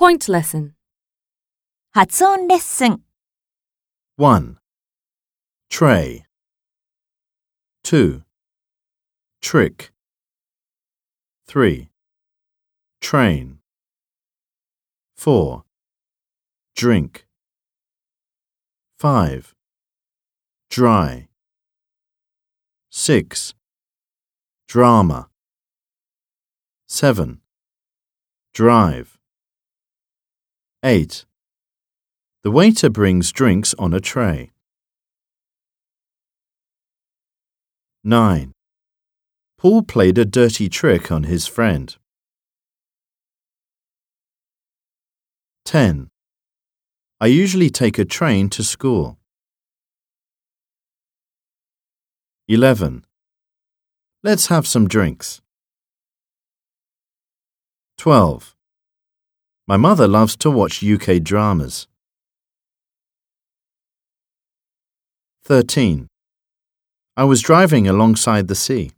Point lesson. 発音レッスン 1. Tray. 2. Trick. 3. Train. 4. Drink. 5. Dry. 6. Drama. 7. Drive. 8. The waiter brings drinks on a tray. 9. Paul played a dirty trick on his friend. 10. I usually take a train to school. 11. Let's have some drinks. 12. My mother loves to watch UK dramas. 13. I was driving alongside the sea.